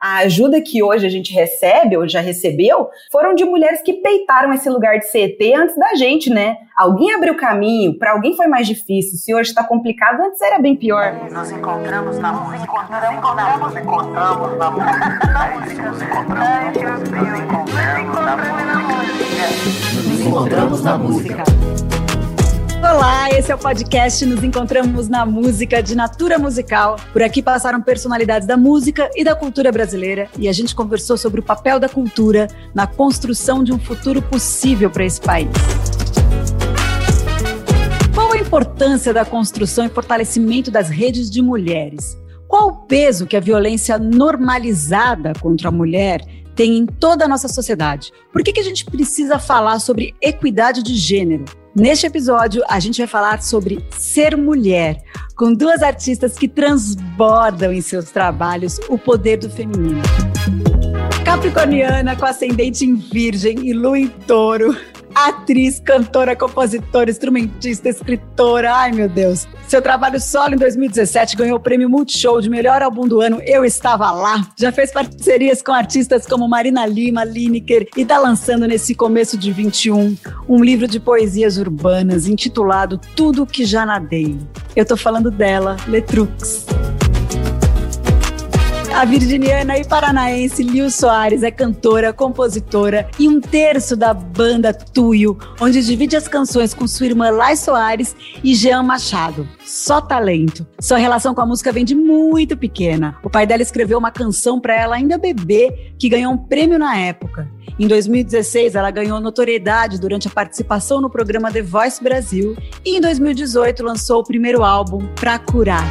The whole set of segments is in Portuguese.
a ajuda que hoje a gente recebe, ou já recebeu, foram de mulheres que peitaram esse lugar de CT antes da gente, né? Alguém abriu caminho, para alguém foi mais difícil. Se hoje está complicado, antes era bem pior. Nos encontramos na música. Encontramos, encontramos na música. Nos encontramos na música. Olá, esse é o podcast Nos Encontramos na Música de Natura Musical. Por aqui passaram personalidades da música e da cultura brasileira e a gente conversou sobre o papel da cultura na construção de um futuro possível para esse país. Qual a importância da construção e fortalecimento das redes de mulheres? Qual o peso que a violência normalizada contra a mulher tem em toda a nossa sociedade? Por que, que a gente precisa falar sobre equidade de gênero? Neste episódio, a gente vai falar sobre ser mulher, com duas artistas que transbordam em seus trabalhos o poder do feminino. Capricorniana com ascendente em Virgem e Lua em Touro atriz, cantora, compositora, instrumentista, escritora. Ai, meu Deus. Seu trabalho solo em 2017 ganhou o prêmio Multishow de melhor álbum do ano. Eu estava lá. Já fez parcerias com artistas como Marina Lima, Lineker e está lançando nesse começo de 21 um livro de poesias urbanas intitulado Tudo que já nadei. Eu tô falando dela, Letrux. A virginiana e paranaense Lil Soares é cantora, compositora e um terço da banda Tuyo, onde divide as canções com sua irmã Lai Soares e Jean Machado. Só talento. Sua relação com a música vem de muito pequena. O pai dela escreveu uma canção para ela ainda bebê, que ganhou um prêmio na época. Em 2016, ela ganhou notoriedade durante a participação no programa The Voice Brasil e em 2018 lançou o primeiro álbum Pra Curar.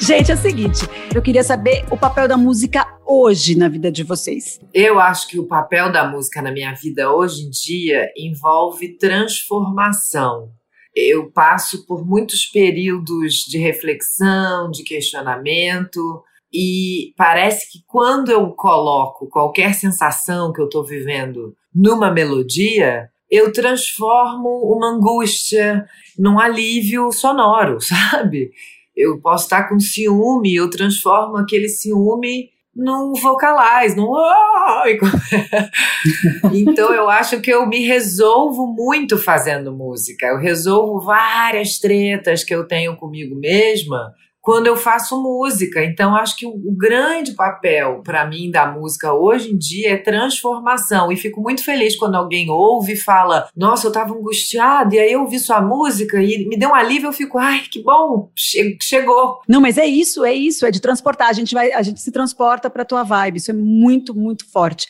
Gente, é o seguinte, eu queria saber o papel da música hoje na vida de vocês. Eu acho que o papel da música na minha vida hoje em dia envolve transformação. Eu passo por muitos períodos de reflexão, de questionamento, e parece que quando eu coloco qualquer sensação que eu estou vivendo numa melodia, eu transformo uma angústia num alívio sonoro, sabe? Eu posso estar com ciúme, eu transformo aquele ciúme num vocalize, num então eu acho que eu me resolvo muito fazendo música. Eu resolvo várias tretas que eu tenho comigo mesma quando eu faço música. Então, acho que o, o grande papel para mim da música hoje em dia é transformação. E fico muito feliz quando alguém ouve e fala: Nossa, eu estava angustiado, e aí eu ouvi sua música e me deu um alívio. Eu fico: Ai, que bom, che chegou. Não, mas é isso, é isso, é de transportar. A gente, vai, a gente se transporta para tua vibe. Isso é muito, muito forte.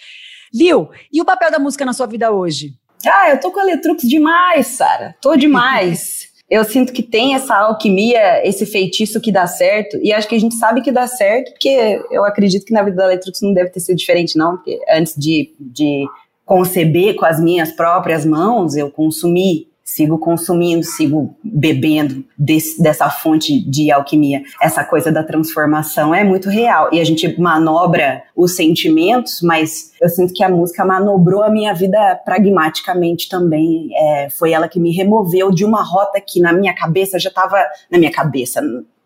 Lil, e o papel da música na sua vida hoje? Ah, eu tô com a Letrux demais, Sara. Tô demais. eu sinto que tem essa alquimia, esse feitiço que dá certo, e acho que a gente sabe que dá certo, porque eu acredito que na vida da Letrux não deve ter sido diferente, não, porque antes de, de conceber com as minhas próprias mãos, eu consumi sigo consumindo, sigo bebendo desse, dessa fonte de alquimia. Essa coisa da transformação é muito real. E a gente manobra os sentimentos, mas eu sinto que a música manobrou a minha vida pragmaticamente também. É, foi ela que me removeu de uma rota que na minha cabeça já estava. Na minha cabeça,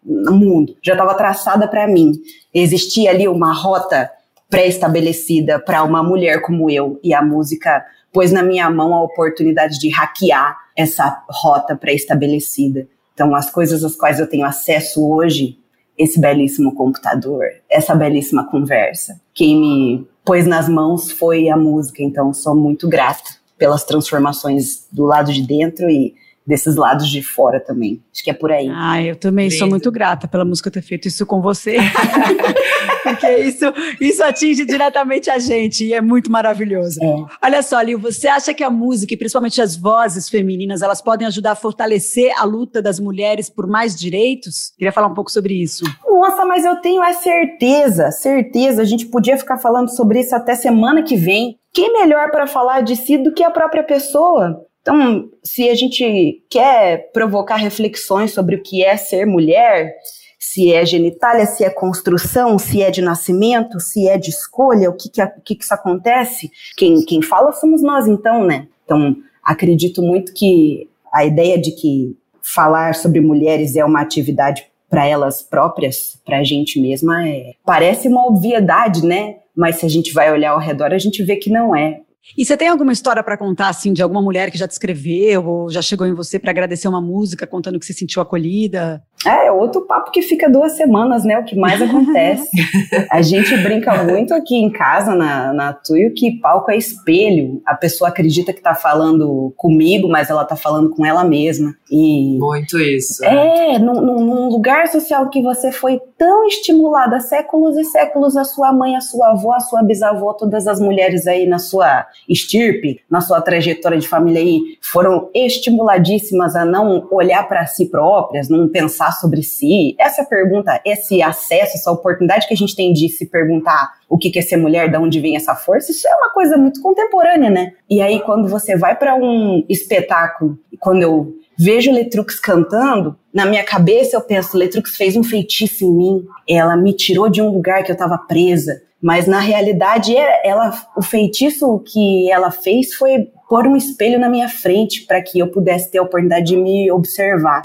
no mundo, já estava traçada para mim. Existia ali uma rota pré-estabelecida para uma mulher como eu, e a música pôs na minha mão a oportunidade de hackear essa rota pré-estabelecida. Então, as coisas às quais eu tenho acesso hoje, esse belíssimo computador, essa belíssima conversa, quem me pôs nas mãos foi a música. Então, sou muito grata pelas transformações do lado de dentro e desses lados de fora também. Acho que é por aí. Ah, eu também Lindo. sou muito grata pela música ter feito isso com você. Porque isso, isso atinge diretamente a gente e é muito maravilhoso. É. Olha só, Lil, você acha que a música e principalmente as vozes femininas, elas podem ajudar a fortalecer a luta das mulheres por mais direitos? Queria falar um pouco sobre isso. Nossa, mas eu tenho a certeza, certeza, a gente podia ficar falando sobre isso até semana que vem. Quem melhor para falar de si do que a própria pessoa? Então, se a gente quer provocar reflexões sobre o que é ser mulher, se é genitália, se é construção, se é de nascimento, se é de escolha, o que que, o que, que isso acontece, quem, quem fala somos nós, então, né? Então, acredito muito que a ideia de que falar sobre mulheres é uma atividade para elas próprias, para a gente mesma, é, parece uma obviedade, né? Mas se a gente vai olhar ao redor, a gente vê que não é. E você tem alguma história para contar, assim, de alguma mulher que já te escreveu ou já chegou em você para agradecer uma música, contando que se sentiu acolhida? É, é outro papo que fica duas semanas, né? O que mais acontece. a gente brinca muito aqui em casa, na, na Tuyo, que palco é espelho. A pessoa acredita que tá falando comigo, mas ela tá falando com ela mesma. E muito isso. É, num, num lugar social que você foi tão estimulada há séculos e séculos, a sua mãe, a sua avó, a sua bisavó, todas as mulheres aí na sua estirpe, na sua trajetória de família aí, foram estimuladíssimas a não olhar para si próprias, não pensar sobre si? Essa pergunta, esse acesso, essa oportunidade que a gente tem de se perguntar o que é ser mulher, de onde vem essa força, isso é uma coisa muito contemporânea, né? E aí, quando você vai para um espetáculo, quando eu vejo Letrux cantando, na minha cabeça eu penso, Letrux fez um feitiço em mim, ela me tirou de um lugar que eu estava presa, mas na realidade é, ela, o feitiço que ela fez foi pôr um espelho na minha frente para que eu pudesse ter a oportunidade de me observar.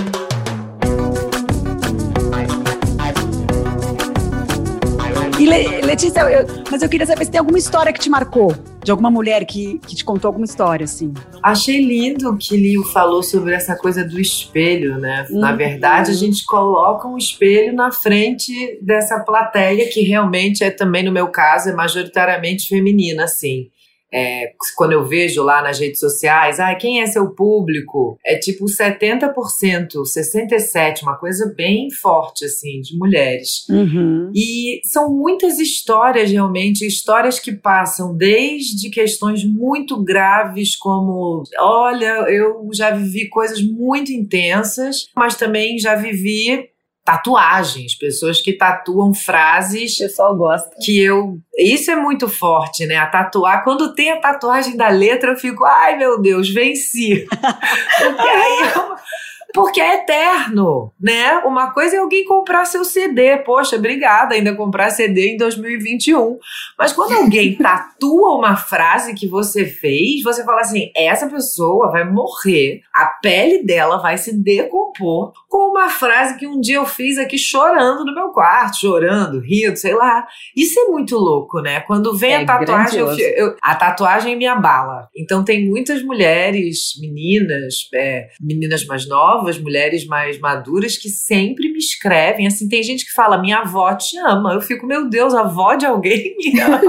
Le Letícia, eu, mas eu queria saber se tem alguma história que te marcou, de alguma mulher que, que te contou alguma história, assim. Achei lindo que Lio falou sobre essa coisa do espelho, né? Uhum. Na verdade, a gente coloca um espelho na frente dessa plateia, que realmente é também, no meu caso, é majoritariamente feminina, assim. É, quando eu vejo lá nas redes sociais, ah, quem é seu público? É tipo 70%, 67%, uma coisa bem forte, assim, de mulheres. Uhum. E são muitas histórias, realmente, histórias que passam desde questões muito graves, como: olha, eu já vivi coisas muito intensas, mas também já vivi tatuagens, pessoas que tatuam frases. O pessoal gosta. Que eu. Isso é muito forte, né? A tatuar. Quando tem a tatuagem da letra, eu fico, ai meu Deus, venci. Porque aí eu porque é eterno, né? Uma coisa é alguém comprar seu CD. Poxa, obrigada ainda comprar CD em 2021. Mas quando alguém tatua uma frase que você fez, você fala assim: essa pessoa vai morrer, a pele dela vai se decompor com uma frase que um dia eu fiz aqui chorando no meu quarto, chorando, rindo, sei lá. Isso é muito louco, né? Quando vem é a tatuagem, eu, eu, a tatuagem me abala. Então tem muitas mulheres, meninas, é, meninas mais novas novas, mulheres mais maduras que sempre me escrevem. Assim, tem gente que fala: minha avó te ama. Eu fico, meu Deus, a avó de alguém me ama.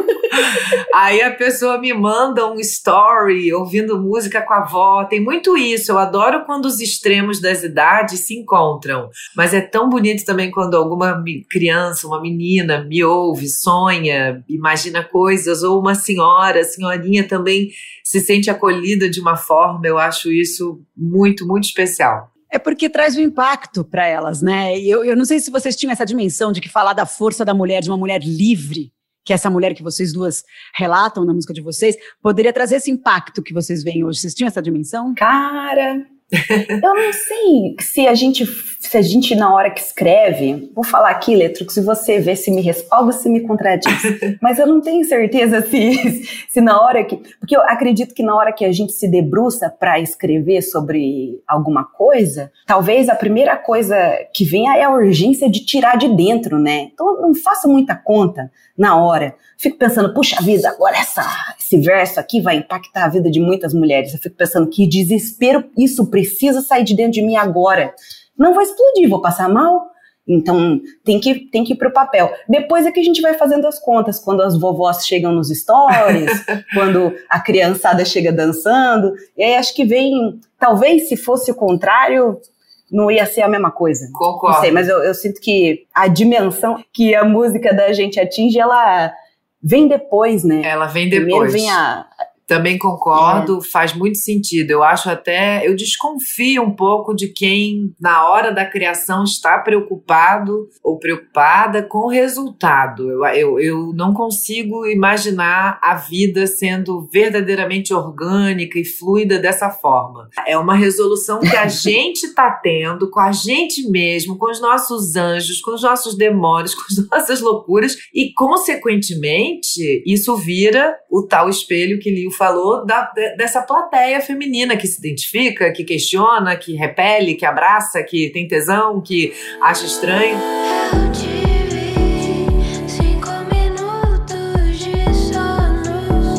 Aí a pessoa me manda um story ouvindo música com a avó. Tem muito isso. Eu adoro quando os extremos das idades se encontram. Mas é tão bonito também quando alguma criança, uma menina me ouve, sonha, imagina coisas, ou uma senhora, senhorinha também se sente acolhida de uma forma. Eu acho isso muito, muito especial. É porque traz o um impacto para elas, né? Eu, eu não sei se vocês tinham essa dimensão de que falar da força da mulher, de uma mulher livre, que é essa mulher que vocês duas relatam na música de vocês, poderia trazer esse impacto que vocês veem hoje. Vocês tinham essa dimensão? Cara, eu não sei se a gente, se a gente na hora que escreve, vou falar aqui, Letrux, se você vê se me respalda se me contradiz, mas eu não tenho certeza se, se na hora que, porque eu acredito que na hora que a gente se debruça para escrever sobre alguma coisa, talvez a primeira coisa que venha é a urgência de tirar de dentro, né? Então eu não faço muita conta na hora. Fico pensando, puxa vida, agora essa, esse verso aqui vai impactar a vida de muitas mulheres. Eu fico pensando que desespero isso precisa sair de dentro de mim agora. Não vou explodir, vou passar mal. Então tem que, tem que ir pro papel. Depois é que a gente vai fazendo as contas, quando as vovós chegam nos stories, quando a criançada chega dançando. E aí acho que vem. Talvez se fosse o contrário, não ia ser a mesma coisa. Concordo. Não sei, mas eu, eu sinto que a dimensão que a música da gente atinge, ela vem depois, né? Ela vem depois. Primeiro vem a, também concordo, é. faz muito sentido. Eu acho até, eu desconfio um pouco de quem, na hora da criação, está preocupado ou preocupada com o resultado. Eu, eu, eu não consigo imaginar a vida sendo verdadeiramente orgânica e fluida dessa forma. É uma resolução que a gente está tendo com a gente mesmo, com os nossos anjos, com os nossos demônios, com as nossas loucuras, e, consequentemente, isso vira o tal espelho que Lio falou da, dessa plateia feminina que se identifica, que questiona, que repele, que abraça, que tem tesão, que acha estranho.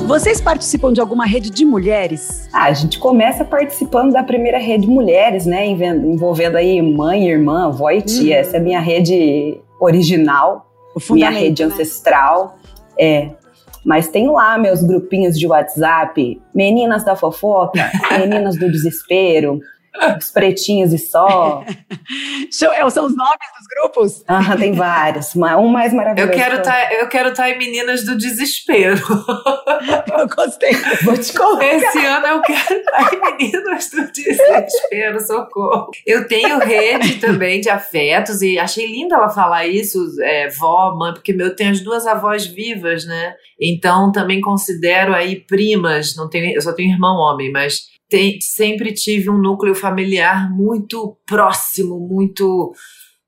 Vocês participam de alguma rede de mulheres? Ah, a gente começa participando da primeira rede mulheres, né? Envolvendo aí mãe, irmã, avó e tia. Uhum. Essa é a minha rede original, minha rede né? ancestral. É. Mas tem lá meus grupinhos de WhatsApp, meninas da fofoca, meninas do desespero, os pretinhos e só. É, são os nomes dos grupos? Ah, tem vários. Um mais maravilhoso. Eu quero tá, eu quero estar tá em Meninas do Desespero. Eu gostei. Vou te colocar. Esse ano eu quero estar tá em Meninas do Desespero, socorro. Eu tenho rede também de afetos e achei lindo ela falar isso, é, vó, mãe, porque eu tenho as duas avós vivas, né? Então também considero aí primas, não tenho, eu só tenho irmão homem, mas tem, sempre tive um núcleo familiar muito próximo, muito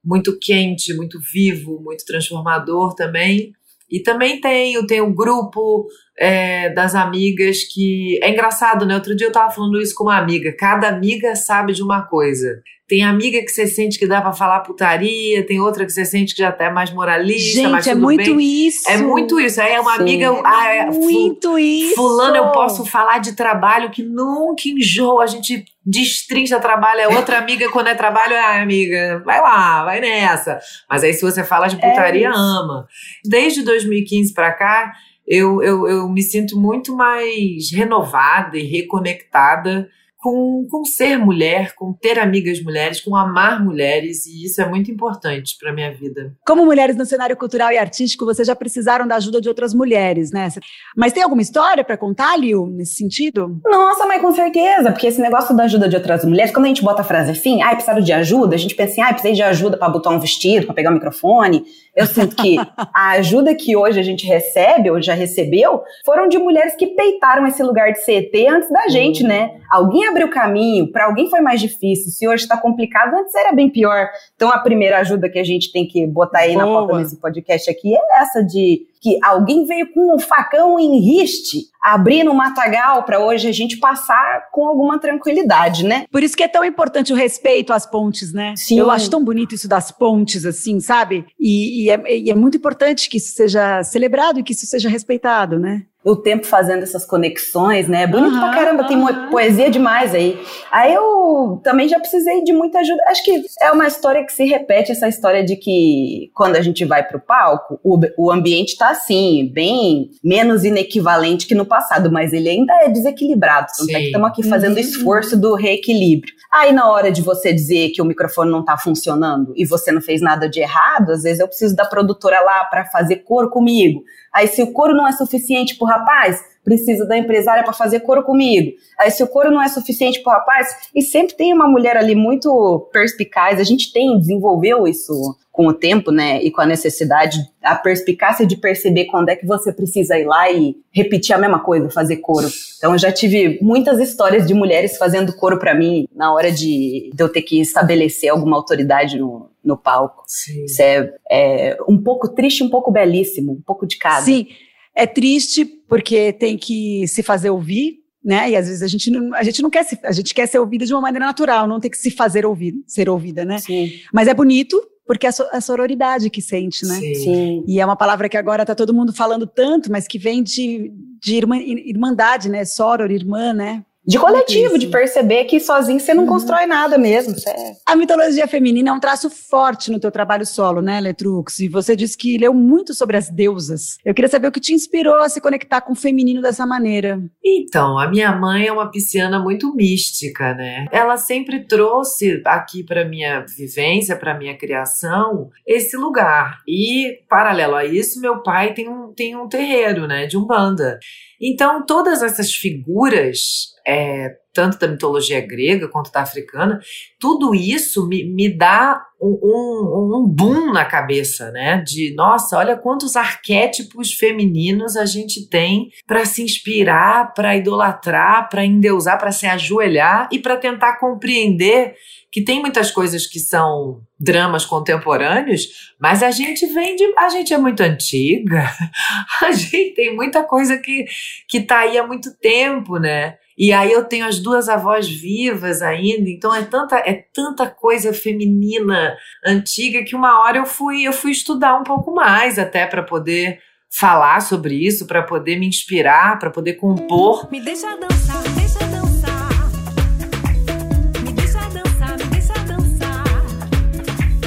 muito quente, muito vivo, muito transformador também. E também tenho, tenho grupo é, das amigas que. É engraçado, né? Outro dia eu tava falando isso com uma amiga. Cada amiga sabe de uma coisa. Tem amiga que você sente que dá pra falar putaria, tem outra que você sente que já tá mais moralista, Gente, é muito bem. isso. É muito isso. Aí é uma Sim. amiga. Ah, é, muito isso. Fulano, eu posso falar de trabalho que nunca enjoa. A gente destrincha trabalho. É outra amiga, quando é trabalho, é amiga, vai lá, vai nessa. Mas aí se você fala de putaria, é ama. Desde 2015 pra cá, eu, eu, eu me sinto muito mais renovada e reconectada com, com ser mulher, com ter amigas mulheres, com amar mulheres, e isso é muito importante para minha vida. Como mulheres no cenário cultural e artístico, vocês já precisaram da ajuda de outras mulheres, né? Mas tem alguma história para contar, Liu, nesse sentido? Nossa, mas com certeza, porque esse negócio da ajuda de outras mulheres, quando a gente bota a frase assim, ai, ah, precisaram de ajuda, a gente pensa assim, ai, ah, precisei de ajuda para botar um vestido, para pegar o um microfone. Eu sinto que a ajuda que hoje a gente recebe, ou já recebeu, foram de mulheres que peitaram esse lugar de CT antes da gente, né? Alguém abriu caminho, para alguém foi mais difícil. Se hoje está complicado, antes era bem pior. Então a primeira ajuda que a gente tem que botar aí Boa. na pauta nesse podcast aqui é essa de que alguém veio com um facão em riste, abrindo um matagal para hoje a gente passar com alguma tranquilidade, né? Por isso que é tão importante o respeito às pontes, né? Sim. Eu acho tão bonito isso das pontes, assim, sabe? E, e, é, e é muito importante que isso seja celebrado e que isso seja respeitado, né? O tempo fazendo essas conexões, né? Bonito uhum, pra caramba, uhum. tem poesia demais aí. Aí eu também já precisei de muita ajuda. Acho que é uma história que se repete, essa história de que quando a gente vai pro palco, o, o ambiente tá assim, bem menos inequivalente que no passado, mas ele ainda é desequilibrado. Então é que estamos aqui fazendo uhum. esforço do reequilíbrio. Aí na hora de você dizer que o microfone não tá funcionando e você não fez nada de errado, às vezes eu preciso da produtora lá para fazer coro comigo. Aí, se o couro não é suficiente para o rapaz, precisa da empresária para fazer coro comigo. Aí, se o couro não é suficiente para o rapaz, e sempre tem uma mulher ali muito perspicaz, a gente tem, desenvolveu isso com o tempo, né, e com a necessidade, a perspicácia de perceber quando é que você precisa ir lá e repetir a mesma coisa, fazer coro. Então, eu já tive muitas histórias de mulheres fazendo coro para mim na hora de, de, eu ter que estabelecer alguma autoridade no, no palco. Sim. Isso é, é um pouco triste, um pouco belíssimo, um pouco de cada. Sim, é triste porque tem que se fazer ouvir, né? E às vezes a gente não, a gente não quer se, a gente quer ser ouvida de uma maneira natural, não tem que se fazer ouvir, ser ouvida, né? Sim. Mas é bonito porque é a sororidade que sente, né? Sim. Sim. E é uma palavra que agora está todo mundo falando tanto, mas que vem de, de irmã, irmandade, né? Soror, irmã, né? De coletivo, de perceber que sozinho você não uhum. constrói nada mesmo. É... A mitologia feminina é um traço forte no teu trabalho solo, né, Letrux? E você disse que leu muito sobre as deusas. Eu queria saber o que te inspirou a se conectar com o feminino dessa maneira. Então, a minha mãe é uma pisciana muito mística, né? Ela sempre trouxe aqui para minha vivência, para minha criação, esse lugar. E, paralelo a isso, meu pai tem um, tem um terreiro, né, de Umbanda. Então, todas essas figuras é, tanto da mitologia grega quanto da africana, tudo isso me, me dá um, um, um, boom na cabeça, né? De nossa, olha quantos arquétipos femininos a gente tem para se inspirar, para idolatrar, para endeusar, para se ajoelhar e para tentar compreender que tem muitas coisas que são dramas contemporâneos, mas a gente vem de. A gente é muito antiga, a gente tem muita coisa que, que tá aí há muito tempo, né? E aí eu tenho as duas avós vivas ainda, então é tanta, é tanta coisa feminina antiga que uma hora eu fui, eu fui estudar um pouco mais até para poder falar sobre isso, para poder me inspirar, para poder compor. Me deixa dançar.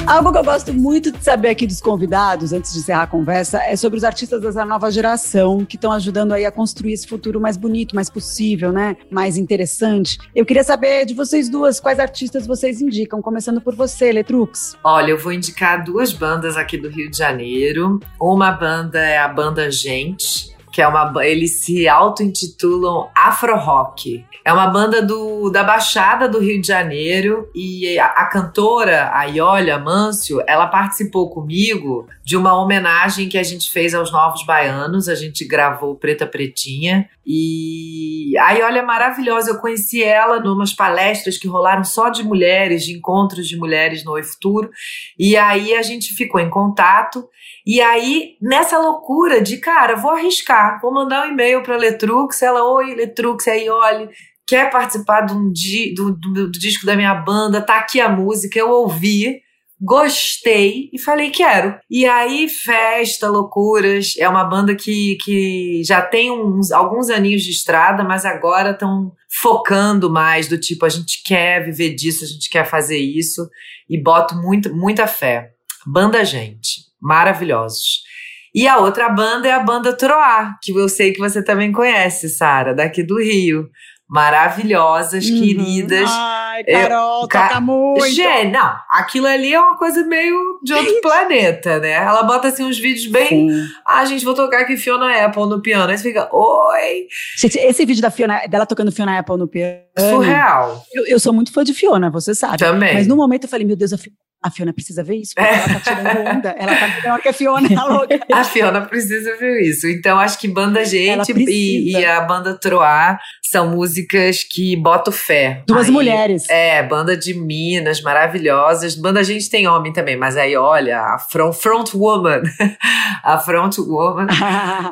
Algo que eu gosto muito de saber aqui dos convidados, antes de encerrar a conversa, é sobre os artistas dessa nova geração que estão ajudando aí a construir esse futuro mais bonito, mais possível, né? Mais interessante. Eu queria saber de vocês duas, quais artistas vocês indicam, começando por você, Letrux. Olha, eu vou indicar duas bandas aqui do Rio de Janeiro. Uma banda é a banda Gente, que é uma eles se auto-intitulam Afro Rock. É uma banda do, da Baixada do Rio de Janeiro e a, a cantora, a Iolia Mâncio, ela participou comigo de uma homenagem que a gente fez aos Novos Baianos. A gente gravou Preta Pretinha e a Iolia é maravilhosa. Eu conheci ela numas palestras que rolaram só de mulheres, de encontros de mulheres no Oi Futuro. E aí a gente ficou em contato e aí, nessa loucura de, cara, vou arriscar, vou mandar um e-mail para Letrux, ela, oi, Letrux, aí, olha, quer participar do, do, do, do, disco da minha banda, tá aqui a música, eu ouvi, gostei e falei, quero. E aí, festa, loucuras, é uma banda que, que já tem uns, alguns aninhos de estrada, mas agora estão focando mais do tipo, a gente quer viver disso, a gente quer fazer isso, e boto muito, muita fé. Banda Gente maravilhosos. E a outra banda é a banda Troar, que eu sei que você também conhece, Sara, daqui do Rio. Maravilhosas, uhum. queridas. Ai, Carol, eu, toca ca muito. Gente, não, aquilo ali é uma coisa meio de outro planeta, né? Ela bota assim uns vídeos bem. Sim. Ah, gente, vou tocar aqui Fiona Apple no piano. Aí você fica, oi. Gente, esse vídeo da Fiona, dela tocando Fiona Apple no piano. Surreal. Eu, eu sou muito fã de Fiona, você sabe. Também. Mas no momento eu falei, meu Deus, a Fiona a Fiona precisa ver isso, porque é. ela tá tirando onda. Ela tá melhor que a Fiona, tá louca. a Fiona precisa ver isso. Então, acho que Banda Gente e, e, a Banda Troar são músicas que botam fé. Duas aí, mulheres. É, banda de Minas, maravilhosas. Banda Gente tem homem também, mas aí, olha, a front, front woman. a front woman.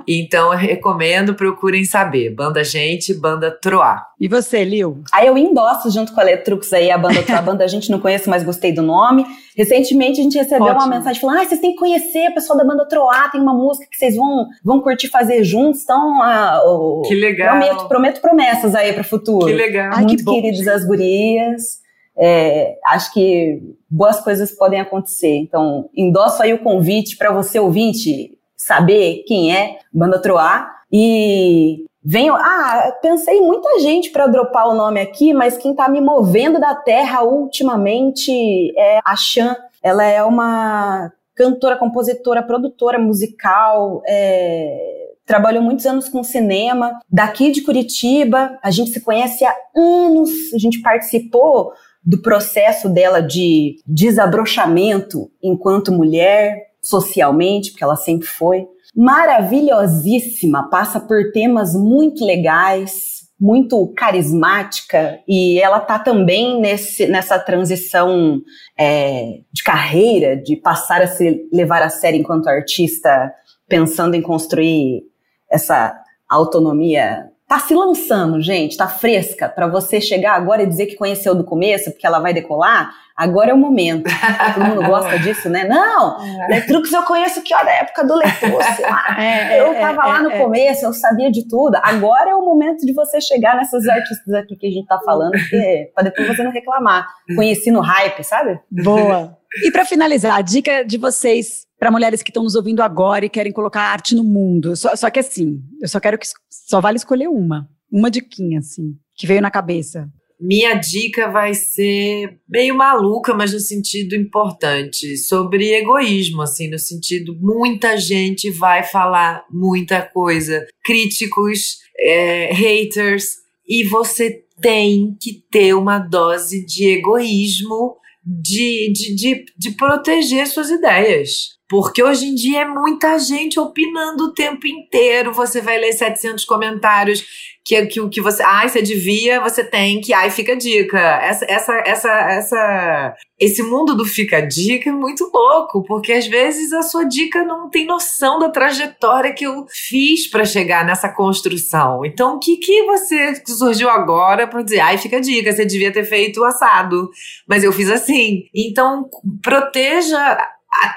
então, eu recomendo, procurem saber. Banda Gente, Banda Troar. E você, Lil? Aí eu endosso junto com a Letrux aí a banda A banda a gente não conhece, mas gostei do nome. Recentemente a gente recebeu Ótimo. uma mensagem falando: ah, vocês têm que conhecer o pessoal da banda Troá, tem uma música que vocês vão, vão curtir fazer juntos. Então, ah, oh, que legal. Prometo, prometo promessas aí para o futuro. Que legal. Ai, Muito que queridos as gurias. É, acho que boas coisas podem acontecer. Então, endosso aí o convite para você ouvinte saber quem é Banda Troá e Venho, ah, pensei muita gente para dropar o nome aqui, mas quem está me movendo da terra ultimamente é a Chan. Ela é uma cantora, compositora, produtora musical, é, trabalhou muitos anos com cinema, daqui de Curitiba, a gente se conhece há anos, a gente participou do processo dela de desabrochamento enquanto mulher, socialmente, porque ela sempre foi maravilhosíssima, passa por temas muito legais, muito carismática e ela tá também nesse, nessa transição é, de carreira, de passar a se levar a sério enquanto artista, pensando em construir essa autonomia. Tá se lançando, gente, tá fresca para você chegar agora e dizer que conheceu do começo, porque ela vai decolar agora é o momento. Todo mundo gosta disso, né? Não, é. Letrux eu conheço que ó, da época do Letrux. É, é, eu tava é, lá no é, começo, eu sabia de tudo. Agora é o momento de você chegar nessas artistas aqui que a gente tá falando, porque, pra depois você não reclamar. Conheci no hype, sabe? Boa. E para finalizar, a dica de vocês para mulheres que estão nos ouvindo agora e querem colocar arte no mundo. Só, só que assim, eu só quero que só vale escolher uma. Uma diquinha, assim, que veio na cabeça. Minha dica vai ser meio maluca, mas no sentido importante, sobre egoísmo, assim, no sentido muita gente vai falar muita coisa, críticos, é, haters, e você tem que ter uma dose de egoísmo de, de, de, de proteger suas ideias. Porque hoje em dia é muita gente opinando o tempo inteiro. Você vai ler 700 comentários que, que o que você. Ai, você devia, você tem que. Ai, fica dica. Essa, essa, essa, essa, esse mundo do fica dica é muito louco, porque às vezes a sua dica não tem noção da trajetória que eu fiz para chegar nessa construção. Então, o que, que você surgiu agora para dizer, ai, fica dica, você devia ter feito assado, mas eu fiz assim. Então, proteja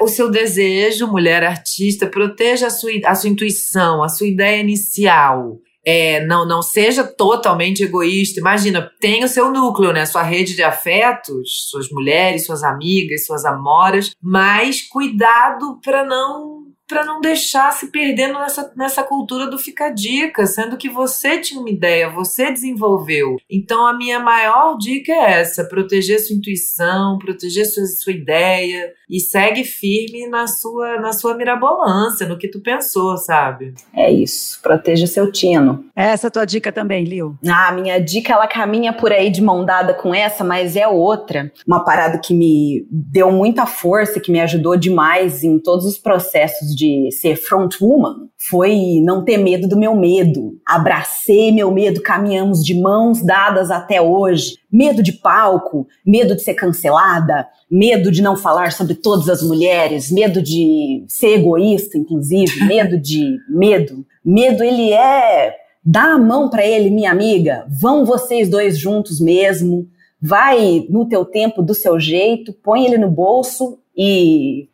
o seu desejo, mulher artista, proteja a sua, a sua intuição, a sua ideia inicial. É, não, não seja totalmente egoísta. Imagina, tem o seu núcleo, né? Sua rede de afetos, suas mulheres, suas amigas, suas amoras, mas cuidado para não para não deixar se perdendo nessa, nessa cultura do fica dica, sendo que você tinha uma ideia, você desenvolveu. Então a minha maior dica é essa: proteger sua intuição, proteger sua, sua ideia e segue firme na sua na sua mirabolância, no que tu pensou, sabe? É isso, proteja seu tino. Essa é a tua dica também, Lil. Ah, minha dica ela caminha por aí de mão dada com essa, mas é outra. Uma parada que me deu muita força, que me ajudou demais em todos os processos de ser frontwoman foi não ter medo do meu medo. Abracei meu medo, caminhamos de mãos dadas até hoje. Medo de palco, medo de ser cancelada, medo de não falar sobre todas as mulheres, medo de ser egoísta, inclusive, medo de medo. Medo ele é dá a mão para ele, minha amiga. Vão vocês dois juntos mesmo. Vai no teu tempo, do seu jeito, põe ele no bolso e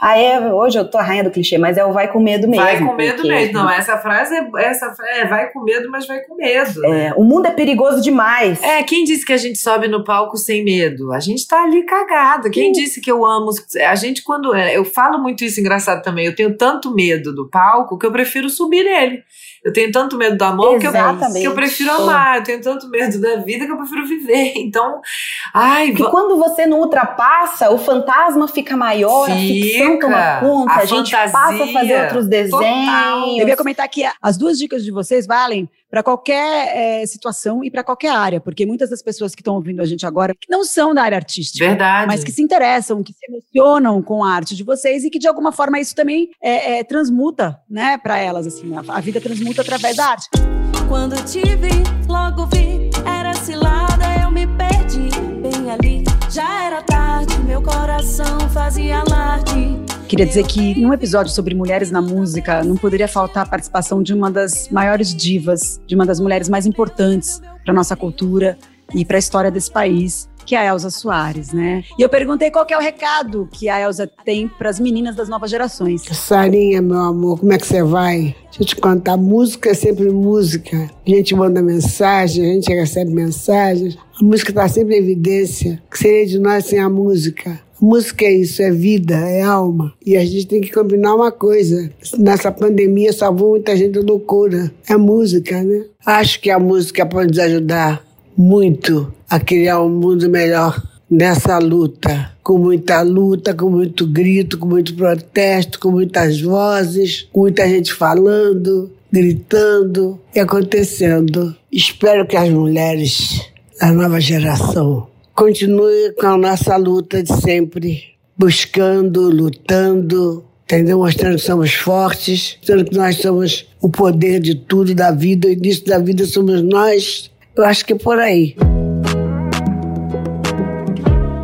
ah, é, hoje eu tô a rainha do clichê, mas é o vai com medo mesmo. Vai com medo porque... mesmo. Não, essa frase é, essa é vai com medo, mas vai com medo. É, o mundo é perigoso demais. É, quem disse que a gente sobe no palco sem medo? A gente tá ali cagada. Quem disse que eu amo. A gente, quando. É, eu falo muito isso engraçado também. Eu tenho tanto medo do palco que eu prefiro subir nele. Eu tenho tanto medo do amor que eu, que eu, prefiro amar. Eu tenho tanto medo da vida que eu prefiro viver. Então, ai. Porque quando você não ultrapassa, o fantasma fica maior, fica, a ficção toma conta, a, a gente passa a fazer outros desenhos. Total. Eu ia comentar que as duas dicas de vocês valem para qualquer é, situação e para qualquer área, porque muitas das pessoas que estão ouvindo a gente agora não são da área artística, Verdade. mas que se interessam, que se emocionam com a arte de vocês e que de alguma forma isso também é, é, transmuta, né, para elas assim, a, a vida transmuta através da arte. Quando te vi, logo vi, era cilada, eu me perdi bem ali. Já era tarde, meu coração fazia alarde. Queria dizer que num episódio sobre mulheres na música, não poderia faltar a participação de uma das maiores divas, de uma das mulheres mais importantes para nossa cultura e para a história desse país, que é a Elza Soares, né? E eu perguntei qual é o recado que a Elza tem para as meninas das novas gerações. Sarinha, meu amor, como é que você vai? Deixa eu te contar, música é sempre música. A gente manda mensagem, a gente recebe mensagens. A música está sempre em evidência. O que seria de nós sem a música? Música é isso, é vida, é alma. E a gente tem que combinar uma coisa. Nessa pandemia salvou muita gente loucura. É música, né? Acho que a música pode nos ajudar muito a criar um mundo melhor nessa luta. Com muita luta, com muito grito, com muito protesto, com muitas vozes, com muita gente falando, gritando e acontecendo. Espero que as mulheres da nova geração continue com a nossa luta de sempre, buscando, lutando, entendeu? Mostrando que somos fortes, mostrando que nós somos o poder de tudo da vida, o início da vida somos nós. Eu acho que é por aí.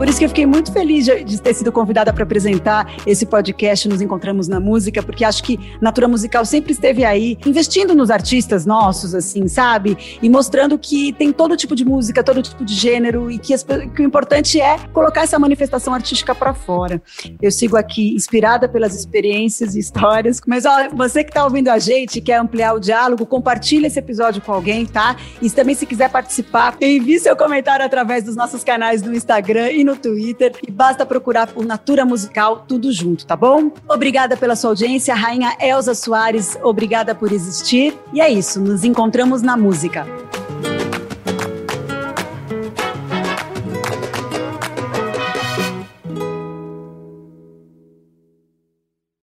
Por isso que eu fiquei muito feliz de, ter sido convidada para apresentar esse podcast Nos Encontramos na Música, porque acho que Natura Musical sempre esteve aí, investindo nos artistas nossos, assim, sabe? E mostrando que tem todo tipo de música, todo tipo de gênero e que, as, que o importante é colocar essa manifestação artística para fora. Eu sigo aqui inspirada pelas experiências e histórias, mas ó, você que está ouvindo a gente, quer ampliar o diálogo, compartilha esse episódio com alguém, tá? E também se quiser participar, envie seu comentário através dos nossos canais no Instagram e no no Twitter e basta procurar por Natura Musical, tudo junto, tá bom? Obrigada pela sua audiência, Rainha Elza Soares, obrigada por existir. E é isso, nos encontramos na música.